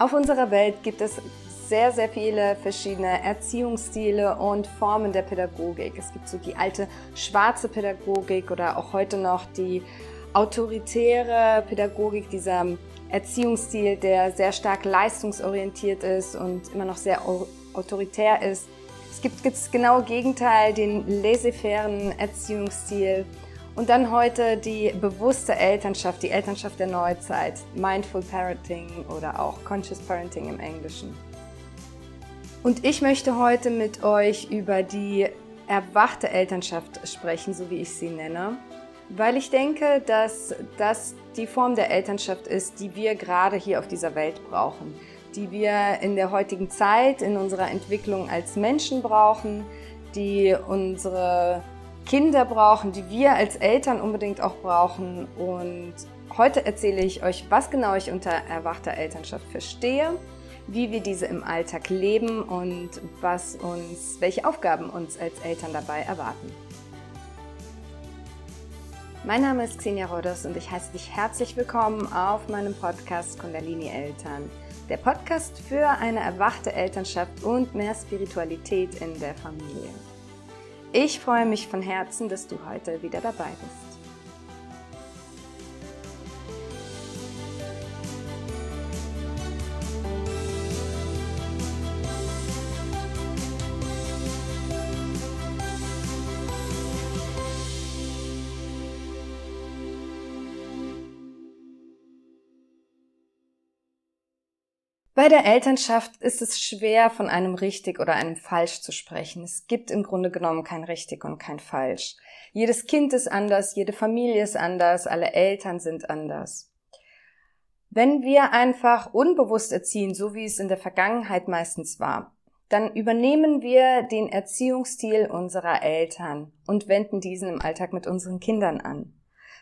Auf unserer Welt gibt es sehr, sehr viele verschiedene Erziehungsstile und Formen der Pädagogik. Es gibt so die alte schwarze Pädagogik oder auch heute noch die autoritäre Pädagogik, dieser Erziehungsstil, der sehr stark leistungsorientiert ist und immer noch sehr autoritär ist. Es gibt das genaue Gegenteil, den laissez-fairen Erziehungsstil. Und dann heute die bewusste Elternschaft, die Elternschaft der Neuzeit, Mindful Parenting oder auch Conscious Parenting im Englischen. Und ich möchte heute mit euch über die erwachte Elternschaft sprechen, so wie ich sie nenne, weil ich denke, dass das die Form der Elternschaft ist, die wir gerade hier auf dieser Welt brauchen, die wir in der heutigen Zeit, in unserer Entwicklung als Menschen brauchen, die unsere Kinder brauchen, die wir als Eltern unbedingt auch brauchen. Und heute erzähle ich euch, was genau ich unter erwachter Elternschaft verstehe wie wir diese im Alltag leben und was uns, welche Aufgaben uns als Eltern dabei erwarten. Mein Name ist Xenia Rodos und ich heiße dich herzlich willkommen auf meinem Podcast Kundalini Eltern. Der Podcast für eine erwachte Elternschaft und mehr Spiritualität in der Familie. Ich freue mich von Herzen, dass du heute wieder dabei bist. Bei der Elternschaft ist es schwer, von einem richtig oder einem falsch zu sprechen. Es gibt im Grunde genommen kein richtig und kein falsch. Jedes Kind ist anders, jede Familie ist anders, alle Eltern sind anders. Wenn wir einfach unbewusst erziehen, so wie es in der Vergangenheit meistens war, dann übernehmen wir den Erziehungsstil unserer Eltern und wenden diesen im Alltag mit unseren Kindern an.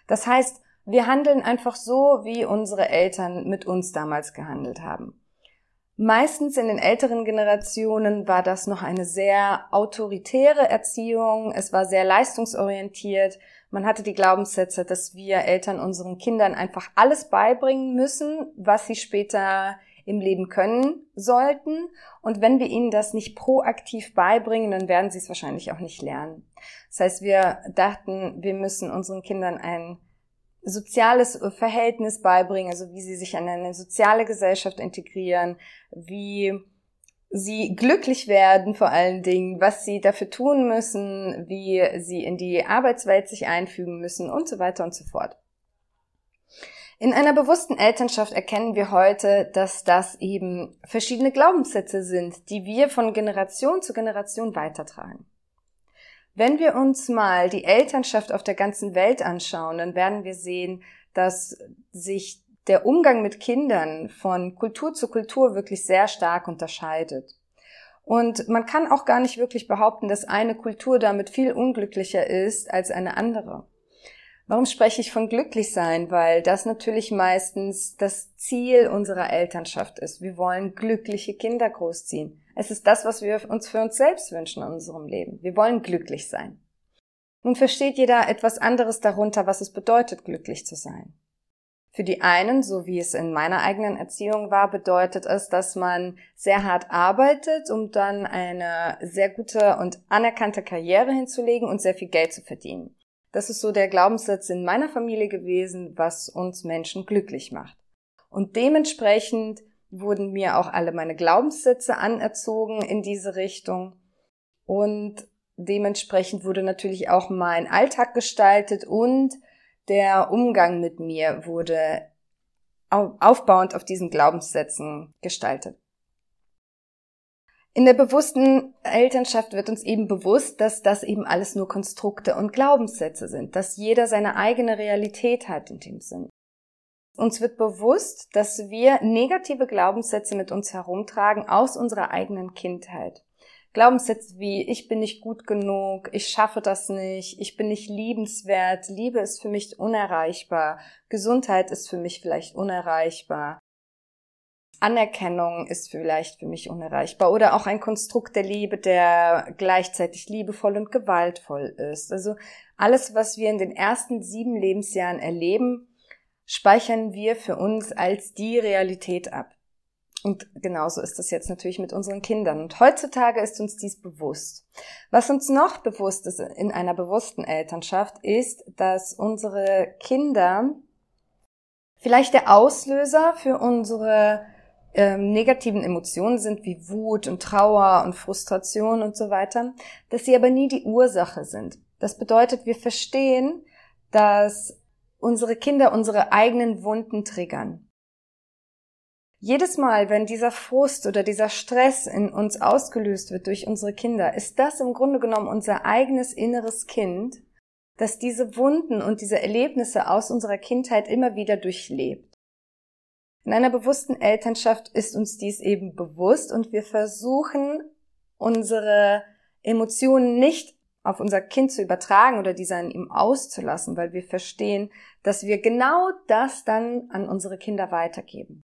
Das heißt, wir handeln einfach so, wie unsere Eltern mit uns damals gehandelt haben. Meistens in den älteren Generationen war das noch eine sehr autoritäre Erziehung. Es war sehr leistungsorientiert. Man hatte die Glaubenssätze, dass wir Eltern unseren Kindern einfach alles beibringen müssen, was sie später im Leben können sollten. Und wenn wir ihnen das nicht proaktiv beibringen, dann werden sie es wahrscheinlich auch nicht lernen. Das heißt, wir dachten, wir müssen unseren Kindern ein soziales Verhältnis beibringen, also wie sie sich in eine soziale Gesellschaft integrieren, wie sie glücklich werden vor allen Dingen, was sie dafür tun müssen, wie sie in die Arbeitswelt sich einfügen müssen und so weiter und so fort. In einer bewussten Elternschaft erkennen wir heute, dass das eben verschiedene Glaubenssätze sind, die wir von Generation zu Generation weitertragen. Wenn wir uns mal die Elternschaft auf der ganzen Welt anschauen, dann werden wir sehen, dass sich der Umgang mit Kindern von Kultur zu Kultur wirklich sehr stark unterscheidet. Und man kann auch gar nicht wirklich behaupten, dass eine Kultur damit viel unglücklicher ist als eine andere. Warum spreche ich von glücklich sein? Weil das natürlich meistens das Ziel unserer Elternschaft ist. Wir wollen glückliche Kinder großziehen. Es ist das, was wir uns für uns selbst wünschen in unserem Leben. Wir wollen glücklich sein. Nun versteht jeder etwas anderes darunter, was es bedeutet, glücklich zu sein. Für die einen, so wie es in meiner eigenen Erziehung war, bedeutet es, dass man sehr hart arbeitet, um dann eine sehr gute und anerkannte Karriere hinzulegen und sehr viel Geld zu verdienen. Das ist so der Glaubenssatz in meiner Familie gewesen, was uns Menschen glücklich macht. Und dementsprechend wurden mir auch alle meine Glaubenssätze anerzogen in diese Richtung. Und dementsprechend wurde natürlich auch mein Alltag gestaltet und der Umgang mit mir wurde aufbauend auf diesen Glaubenssätzen gestaltet. In der bewussten Elternschaft wird uns eben bewusst, dass das eben alles nur Konstrukte und Glaubenssätze sind, dass jeder seine eigene Realität hat in dem Sinn. Uns wird bewusst, dass wir negative Glaubenssätze mit uns herumtragen aus unserer eigenen Kindheit. Glaubenssätze wie ich bin nicht gut genug, ich schaffe das nicht, ich bin nicht liebenswert, Liebe ist für mich unerreichbar, Gesundheit ist für mich vielleicht unerreichbar, Anerkennung ist vielleicht für mich unerreichbar oder auch ein Konstrukt der Liebe, der gleichzeitig liebevoll und gewaltvoll ist. Also alles, was wir in den ersten sieben Lebensjahren erleben, speichern wir für uns als die Realität ab. Und genauso ist das jetzt natürlich mit unseren Kindern. Und heutzutage ist uns dies bewusst. Was uns noch bewusst ist in einer bewussten Elternschaft, ist, dass unsere Kinder vielleicht der Auslöser für unsere ähm, negativen Emotionen sind, wie Wut und Trauer und Frustration und so weiter, dass sie aber nie die Ursache sind. Das bedeutet, wir verstehen, dass unsere Kinder unsere eigenen Wunden triggern. Jedes Mal, wenn dieser Frust oder dieser Stress in uns ausgelöst wird durch unsere Kinder, ist das im Grunde genommen unser eigenes inneres Kind, das diese Wunden und diese Erlebnisse aus unserer Kindheit immer wieder durchlebt. In einer bewussten Elternschaft ist uns dies eben bewusst und wir versuchen, unsere Emotionen nicht auf unser Kind zu übertragen oder diese an ihm auszulassen, weil wir verstehen, dass wir genau das dann an unsere Kinder weitergeben.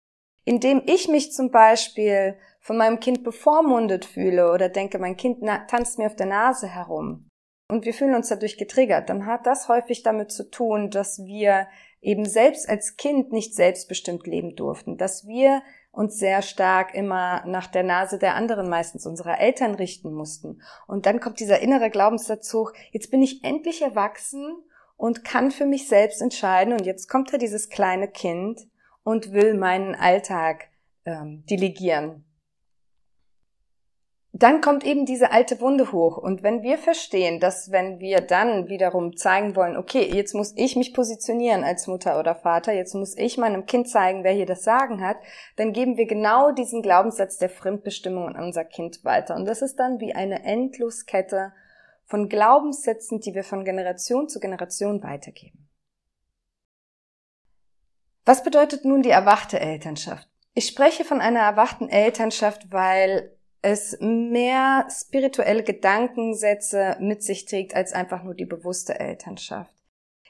Indem ich mich zum Beispiel von meinem Kind bevormundet fühle oder denke, mein Kind tanzt mir auf der Nase herum und wir fühlen uns dadurch getriggert, dann hat das häufig damit zu tun, dass wir eben selbst als Kind nicht selbstbestimmt leben durften, dass wir uns sehr stark immer nach der Nase der anderen, meistens unserer Eltern richten mussten. Und dann kommt dieser innere Glaubenssatz hoch, jetzt bin ich endlich erwachsen und kann für mich selbst entscheiden und jetzt kommt da dieses kleine Kind und will meinen Alltag ähm, delegieren. Dann kommt eben diese alte Wunde hoch. Und wenn wir verstehen, dass wenn wir dann wiederum zeigen wollen, okay, jetzt muss ich mich positionieren als Mutter oder Vater, jetzt muss ich meinem Kind zeigen, wer hier das Sagen hat, dann geben wir genau diesen Glaubenssatz der Fremdbestimmung an unser Kind weiter. Und das ist dann wie eine Endloskette von Glaubenssätzen, die wir von Generation zu Generation weitergeben. Was bedeutet nun die erwachte Elternschaft? Ich spreche von einer erwachten Elternschaft, weil es mehr spirituelle Gedankensätze mit sich trägt als einfach nur die bewusste Elternschaft.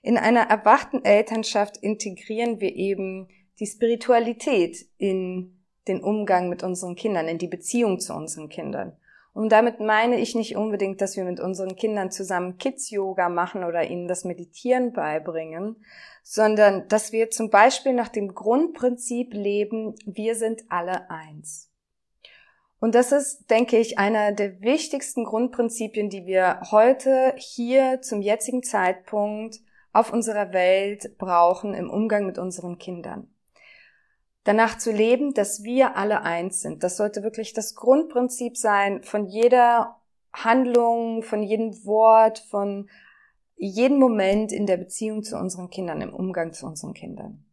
In einer erwachten Elternschaft integrieren wir eben die Spiritualität in den Umgang mit unseren Kindern, in die Beziehung zu unseren Kindern. Und damit meine ich nicht unbedingt, dass wir mit unseren Kindern zusammen Kids-Yoga machen oder ihnen das Meditieren beibringen, sondern dass wir zum Beispiel nach dem Grundprinzip leben, wir sind alle eins. Und das ist, denke ich, einer der wichtigsten Grundprinzipien, die wir heute hier zum jetzigen Zeitpunkt auf unserer Welt brauchen im Umgang mit unseren Kindern danach zu leben, dass wir alle eins sind. Das sollte wirklich das Grundprinzip sein von jeder Handlung, von jedem Wort, von jedem Moment in der Beziehung zu unseren Kindern, im Umgang zu unseren Kindern.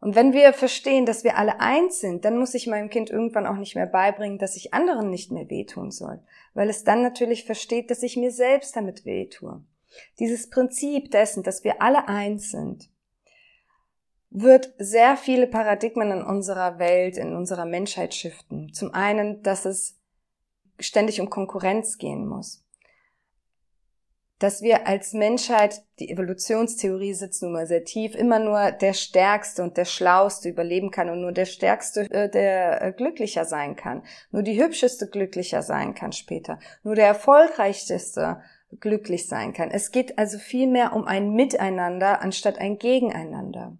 Und wenn wir verstehen, dass wir alle eins sind, dann muss ich meinem Kind irgendwann auch nicht mehr beibringen, dass ich anderen nicht mehr wehtun soll, weil es dann natürlich versteht, dass ich mir selbst damit wehtue. Dieses Prinzip dessen, dass wir alle eins sind, wird sehr viele Paradigmen in unserer Welt, in unserer Menschheit shiften. Zum einen, dass es ständig um Konkurrenz gehen muss. Dass wir als Menschheit, die Evolutionstheorie sitzt nun mal sehr tief, immer nur der Stärkste und der Schlauste überleben kann und nur der Stärkste, äh, der äh, glücklicher sein kann. Nur die Hübscheste glücklicher sein kann später. Nur der Erfolgreichste glücklich sein kann. Es geht also viel mehr um ein Miteinander anstatt ein Gegeneinander.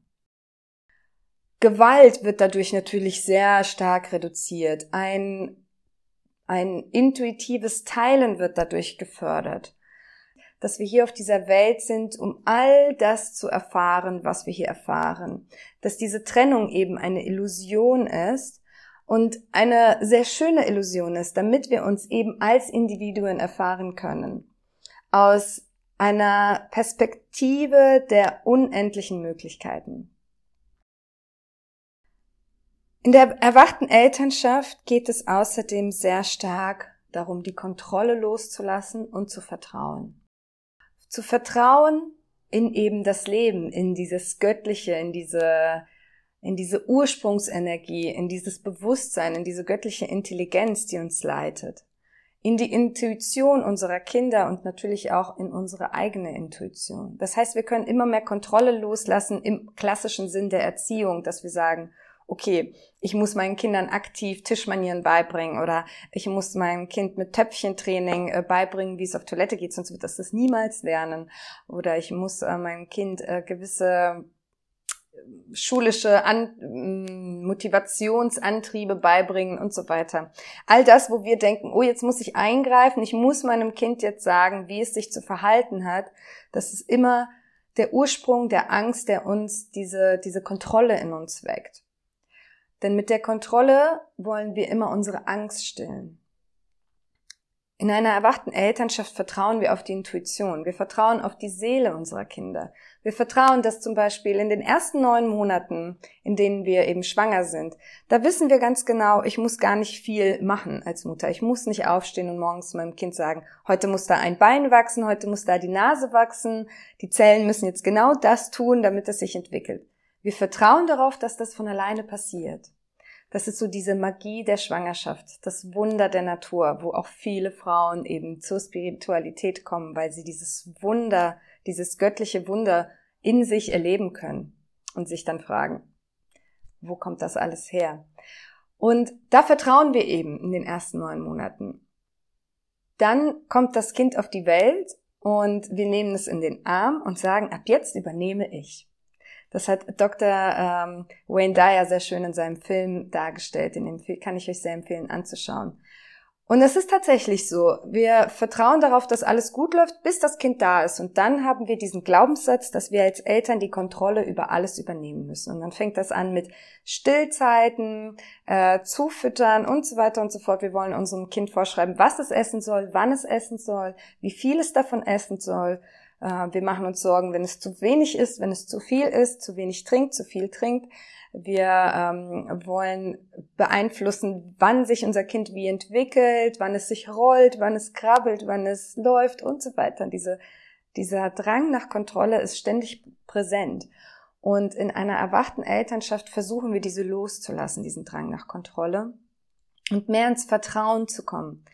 Gewalt wird dadurch natürlich sehr stark reduziert. Ein, ein intuitives Teilen wird dadurch gefördert. Dass wir hier auf dieser Welt sind, um all das zu erfahren, was wir hier erfahren. Dass diese Trennung eben eine Illusion ist und eine sehr schöne Illusion ist, damit wir uns eben als Individuen erfahren können. Aus einer Perspektive der unendlichen Möglichkeiten. In der erwachten Elternschaft geht es außerdem sehr stark darum, die Kontrolle loszulassen und zu vertrauen. Zu vertrauen in eben das Leben, in dieses Göttliche, in diese, in diese Ursprungsenergie, in dieses Bewusstsein, in diese göttliche Intelligenz, die uns leitet, in die Intuition unserer Kinder und natürlich auch in unsere eigene Intuition. Das heißt, wir können immer mehr Kontrolle loslassen im klassischen Sinn der Erziehung, dass wir sagen, okay, ich muss meinen Kindern aktiv Tischmanieren beibringen oder ich muss meinem Kind mit Töpfchentraining äh, beibringen, wie es auf Toilette geht, sonst wird das das niemals lernen. Oder ich muss äh, meinem Kind äh, gewisse schulische An mm, Motivationsantriebe beibringen und so weiter. All das, wo wir denken, oh, jetzt muss ich eingreifen, ich muss meinem Kind jetzt sagen, wie es sich zu verhalten hat, das ist immer der Ursprung der Angst, der uns diese, diese Kontrolle in uns weckt. Denn mit der Kontrolle wollen wir immer unsere Angst stillen. In einer erwachten Elternschaft vertrauen wir auf die Intuition. Wir vertrauen auf die Seele unserer Kinder. Wir vertrauen, dass zum Beispiel in den ersten neun Monaten, in denen wir eben schwanger sind, da wissen wir ganz genau, ich muss gar nicht viel machen als Mutter. Ich muss nicht aufstehen und morgens meinem Kind sagen, heute muss da ein Bein wachsen, heute muss da die Nase wachsen. Die Zellen müssen jetzt genau das tun, damit es sich entwickelt. Wir vertrauen darauf, dass das von alleine passiert. Das ist so diese Magie der Schwangerschaft, das Wunder der Natur, wo auch viele Frauen eben zur Spiritualität kommen, weil sie dieses Wunder, dieses göttliche Wunder in sich erleben können und sich dann fragen, wo kommt das alles her? Und da vertrauen wir eben in den ersten neun Monaten. Dann kommt das Kind auf die Welt und wir nehmen es in den Arm und sagen, ab jetzt übernehme ich. Das hat Dr. Ähm, Wayne Dyer sehr schön in seinem Film dargestellt. Film kann ich euch sehr empfehlen anzuschauen. Und es ist tatsächlich so. Wir vertrauen darauf, dass alles gut läuft, bis das Kind da ist. Und dann haben wir diesen Glaubenssatz, dass wir als Eltern die Kontrolle über alles übernehmen müssen. Und dann fängt das an mit Stillzeiten, äh, Zufüttern und so weiter und so fort. Wir wollen unserem Kind vorschreiben, was es essen soll, wann es essen soll, wie viel es davon essen soll. Äh, wir machen uns Sorgen, wenn es zu wenig ist, wenn es zu viel ist, zu wenig trinkt, zu viel trinkt. Wir ähm, wollen beeinflussen, wann sich unser Kind wie entwickelt, wann es sich rollt, wann es krabbelt, wann es läuft und so weiter. Diese, dieser Drang nach Kontrolle ist ständig präsent. Und in einer erwachten Elternschaft versuchen wir diese loszulassen, diesen Drang nach Kontrolle und mehr ins Vertrauen zu kommen,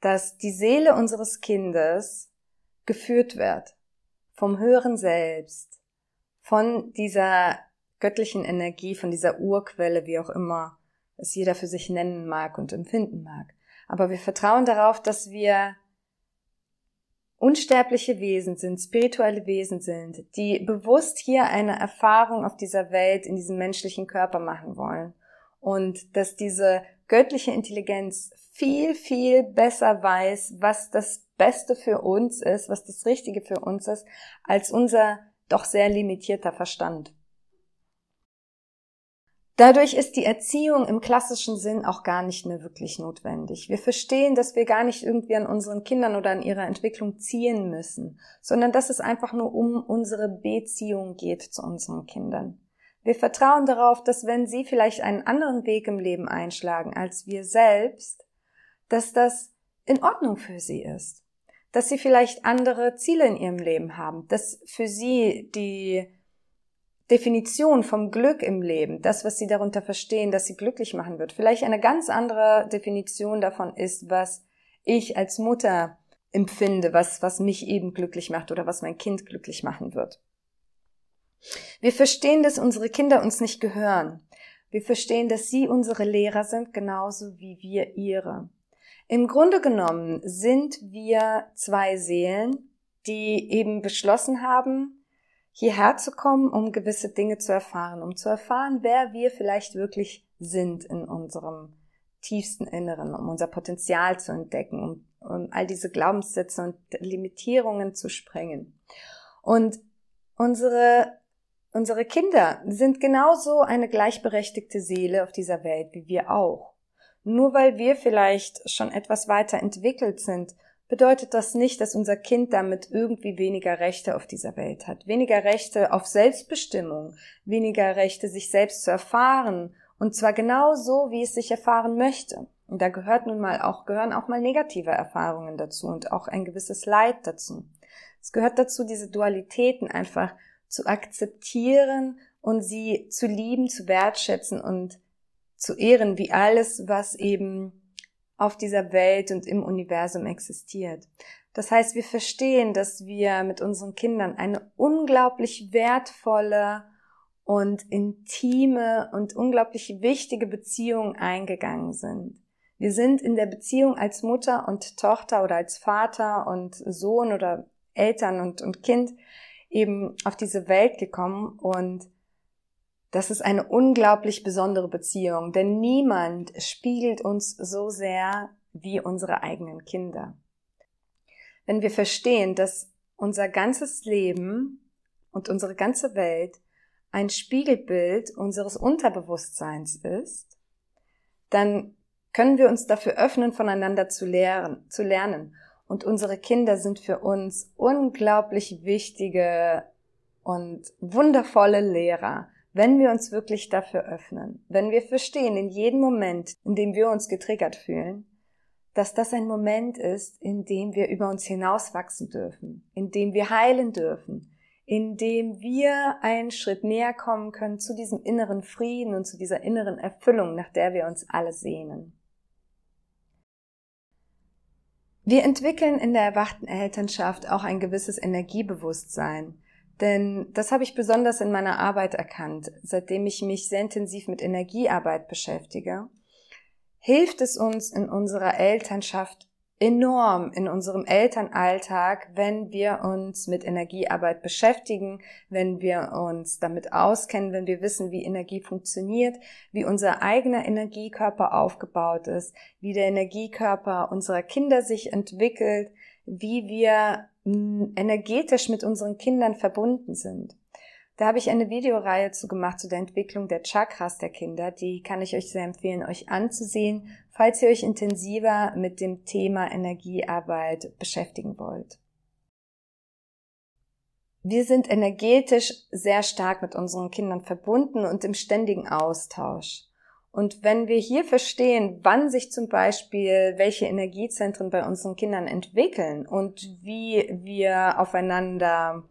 dass die Seele unseres Kindes geführt wird vom höheren Selbst, von dieser göttlichen Energie, von dieser Urquelle, wie auch immer es jeder für sich nennen mag und empfinden mag. Aber wir vertrauen darauf, dass wir unsterbliche Wesen sind, spirituelle Wesen sind, die bewusst hier eine Erfahrung auf dieser Welt, in diesem menschlichen Körper machen wollen. Und dass diese göttliche Intelligenz viel, viel besser weiß, was das Beste für uns ist, was das Richtige für uns ist, als unser doch sehr limitierter Verstand. Dadurch ist die Erziehung im klassischen Sinn auch gar nicht mehr wirklich notwendig. Wir verstehen, dass wir gar nicht irgendwie an unseren Kindern oder an ihrer Entwicklung ziehen müssen, sondern dass es einfach nur um unsere Beziehung geht zu unseren Kindern. Wir vertrauen darauf, dass wenn sie vielleicht einen anderen Weg im Leben einschlagen als wir selbst, dass das in Ordnung für sie ist dass sie vielleicht andere Ziele in ihrem Leben haben, dass für sie die Definition vom Glück im Leben, das, was sie darunter verstehen, dass sie glücklich machen wird, vielleicht eine ganz andere Definition davon ist, was ich als Mutter empfinde, was, was mich eben glücklich macht oder was mein Kind glücklich machen wird. Wir verstehen, dass unsere Kinder uns nicht gehören. Wir verstehen, dass sie unsere Lehrer sind, genauso wie wir ihre. Im Grunde genommen sind wir zwei Seelen, die eben beschlossen haben, hierher zu kommen, um gewisse Dinge zu erfahren, um zu erfahren, wer wir vielleicht wirklich sind in unserem tiefsten Inneren, um unser Potenzial zu entdecken, um, um all diese Glaubenssätze und Limitierungen zu sprengen. Und unsere Unsere Kinder sind genauso eine gleichberechtigte Seele auf dieser Welt wie wir auch. Nur weil wir vielleicht schon etwas weiter entwickelt sind, bedeutet das nicht, dass unser Kind damit irgendwie weniger Rechte auf dieser Welt hat. Weniger Rechte auf Selbstbestimmung, weniger Rechte, sich selbst zu erfahren. Und zwar genau so, wie es sich erfahren möchte. Und da gehört nun mal auch, gehören auch mal negative Erfahrungen dazu und auch ein gewisses Leid dazu. Es gehört dazu, diese Dualitäten einfach zu akzeptieren und sie zu lieben, zu wertschätzen und zu ehren, wie alles, was eben auf dieser Welt und im Universum existiert. Das heißt, wir verstehen, dass wir mit unseren Kindern eine unglaublich wertvolle und intime und unglaublich wichtige Beziehung eingegangen sind. Wir sind in der Beziehung als Mutter und Tochter oder als Vater und Sohn oder Eltern und, und Kind eben auf diese Welt gekommen und Das ist eine unglaublich besondere Beziehung, denn niemand spiegelt uns so sehr wie unsere eigenen Kinder. Wenn wir verstehen, dass unser ganzes Leben und unsere ganze Welt ein Spiegelbild unseres Unterbewusstseins ist, dann können wir uns dafür öffnen, voneinander zu lernen, zu lernen. Und unsere Kinder sind für uns unglaublich wichtige und wundervolle Lehrer, wenn wir uns wirklich dafür öffnen, wenn wir verstehen in jedem Moment, in dem wir uns getriggert fühlen, dass das ein Moment ist, in dem wir über uns hinauswachsen dürfen, in dem wir heilen dürfen, in dem wir einen Schritt näher kommen können zu diesem inneren Frieden und zu dieser inneren Erfüllung, nach der wir uns alle sehnen. Wir entwickeln in der erwachten Elternschaft auch ein gewisses Energiebewusstsein. Denn das habe ich besonders in meiner Arbeit erkannt, seitdem ich mich sehr intensiv mit Energiearbeit beschäftige. Hilft es uns in unserer Elternschaft enorm in unserem Elternalltag, wenn wir uns mit Energiearbeit beschäftigen, wenn wir uns damit auskennen, wenn wir wissen, wie Energie funktioniert, wie unser eigener Energiekörper aufgebaut ist, wie der Energiekörper unserer Kinder sich entwickelt, wie wir energetisch mit unseren Kindern verbunden sind. Da habe ich eine Videoreihe zu gemacht zu der Entwicklung der Chakras der Kinder. Die kann ich euch sehr empfehlen, euch anzusehen, falls ihr euch intensiver mit dem Thema Energiearbeit beschäftigen wollt. Wir sind energetisch sehr stark mit unseren Kindern verbunden und im ständigen Austausch. Und wenn wir hier verstehen, wann sich zum Beispiel welche Energiezentren bei unseren Kindern entwickeln und wie wir aufeinander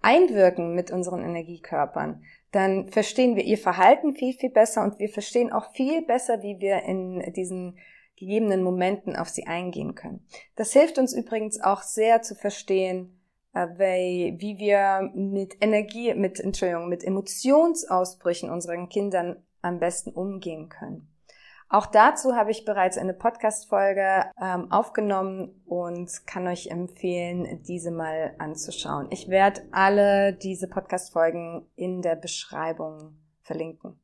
einwirken mit unseren Energiekörpern, dann verstehen wir ihr Verhalten viel, viel besser und wir verstehen auch viel besser, wie wir in diesen gegebenen Momenten auf sie eingehen können. Das hilft uns übrigens auch sehr zu verstehen, äh, wie wir mit Energie, mit, Entschuldigung, mit Emotionsausbrüchen unseren Kindern am besten umgehen können. Auch dazu habe ich bereits eine Podcast-Folge ähm, aufgenommen und kann euch empfehlen, diese mal anzuschauen. Ich werde alle diese Podcast-Folgen in der Beschreibung verlinken.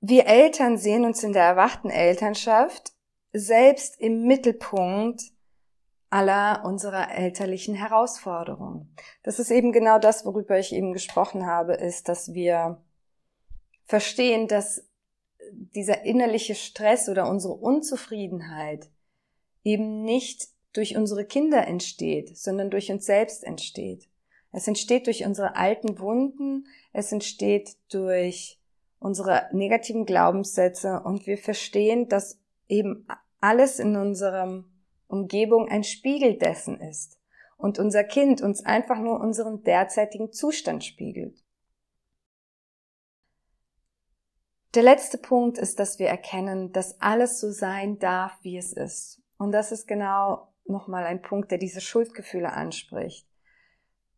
Wir Eltern sehen uns in der erwachten Elternschaft selbst im Mittelpunkt aller unserer elterlichen Herausforderungen. Das ist eben genau das, worüber ich eben gesprochen habe, ist, dass wir verstehen, dass dieser innerliche Stress oder unsere Unzufriedenheit eben nicht durch unsere Kinder entsteht, sondern durch uns selbst entsteht. Es entsteht durch unsere alten Wunden, es entsteht durch unsere negativen Glaubenssätze und wir verstehen, dass eben alles in unserer Umgebung ein Spiegel dessen ist und unser Kind uns einfach nur unseren derzeitigen Zustand spiegelt. Der letzte Punkt ist, dass wir erkennen, dass alles so sein darf, wie es ist. Und das ist genau nochmal ein Punkt, der diese Schuldgefühle anspricht.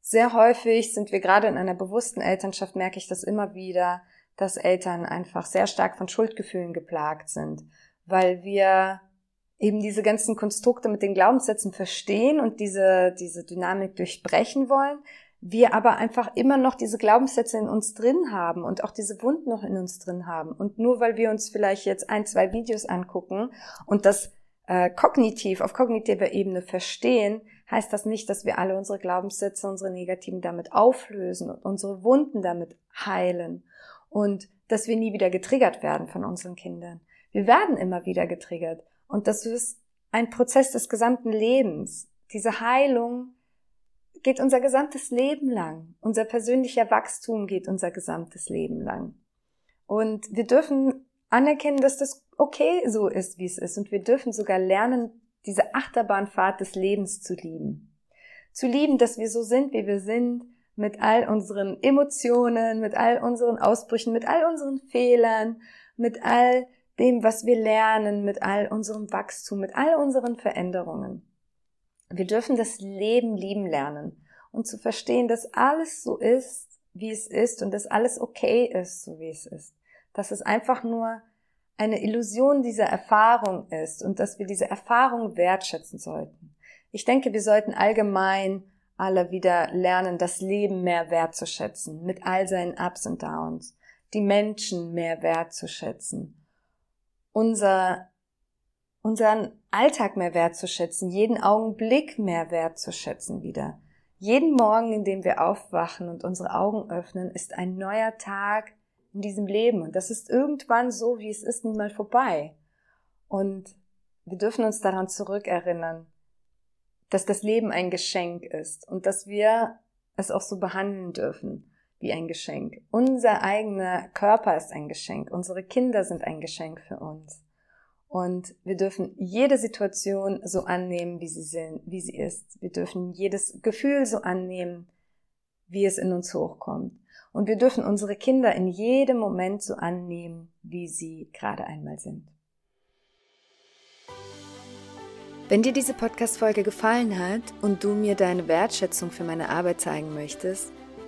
Sehr häufig sind wir gerade in einer bewussten Elternschaft, merke ich das immer wieder, dass Eltern einfach sehr stark von Schuldgefühlen geplagt sind, weil wir eben diese ganzen Konstrukte mit den Glaubenssätzen verstehen und diese, diese Dynamik durchbrechen wollen, wir aber einfach immer noch diese Glaubenssätze in uns drin haben und auch diese Wunden noch in uns drin haben. Und nur weil wir uns vielleicht jetzt ein, zwei Videos angucken und das äh, kognitiv, auf kognitiver Ebene verstehen, heißt das nicht, dass wir alle unsere Glaubenssätze, unsere negativen damit auflösen und unsere Wunden damit heilen und dass wir nie wieder getriggert werden von unseren Kindern. Wir werden immer wieder getriggert und das ist ein Prozess des gesamten Lebens. Diese Heilung geht unser gesamtes Leben lang. Unser persönlicher Wachstum geht unser gesamtes Leben lang. Und wir dürfen anerkennen, dass das okay so ist, wie es ist. Und wir dürfen sogar lernen, diese Achterbahnfahrt des Lebens zu lieben. Zu lieben, dass wir so sind, wie wir sind, mit all unseren Emotionen, mit all unseren Ausbrüchen, mit all unseren Fehlern, mit all dem, was wir lernen, mit all unserem Wachstum, mit all unseren Veränderungen. Wir dürfen das Leben lieben lernen und zu verstehen, dass alles so ist, wie es ist und dass alles okay ist, so wie es ist. Dass es einfach nur eine Illusion dieser Erfahrung ist und dass wir diese Erfahrung wertschätzen sollten. Ich denke, wir sollten allgemein alle wieder lernen, das Leben mehr wertzuschätzen, mit all seinen Ups und Downs, die Menschen mehr wertzuschätzen, unser, unseren Alltag mehr wertzuschätzen, jeden Augenblick mehr wertzuschätzen wieder. Jeden Morgen, in dem wir aufwachen und unsere Augen öffnen, ist ein neuer Tag in diesem Leben. Und das ist irgendwann so, wie es ist, nun mal vorbei. Und wir dürfen uns daran zurückerinnern, dass das Leben ein Geschenk ist und dass wir es auch so behandeln dürfen wie ein Geschenk. Unser eigener Körper ist ein Geschenk. Unsere Kinder sind ein Geschenk für uns. Und wir dürfen jede Situation so annehmen, wie sie sind, wie sie ist. Wir dürfen jedes Gefühl so annehmen, wie es in uns hochkommt. Und wir dürfen unsere Kinder in jedem Moment so annehmen, wie sie gerade einmal sind. Wenn dir diese Podcast-Folge gefallen hat und du mir deine Wertschätzung für meine Arbeit zeigen möchtest,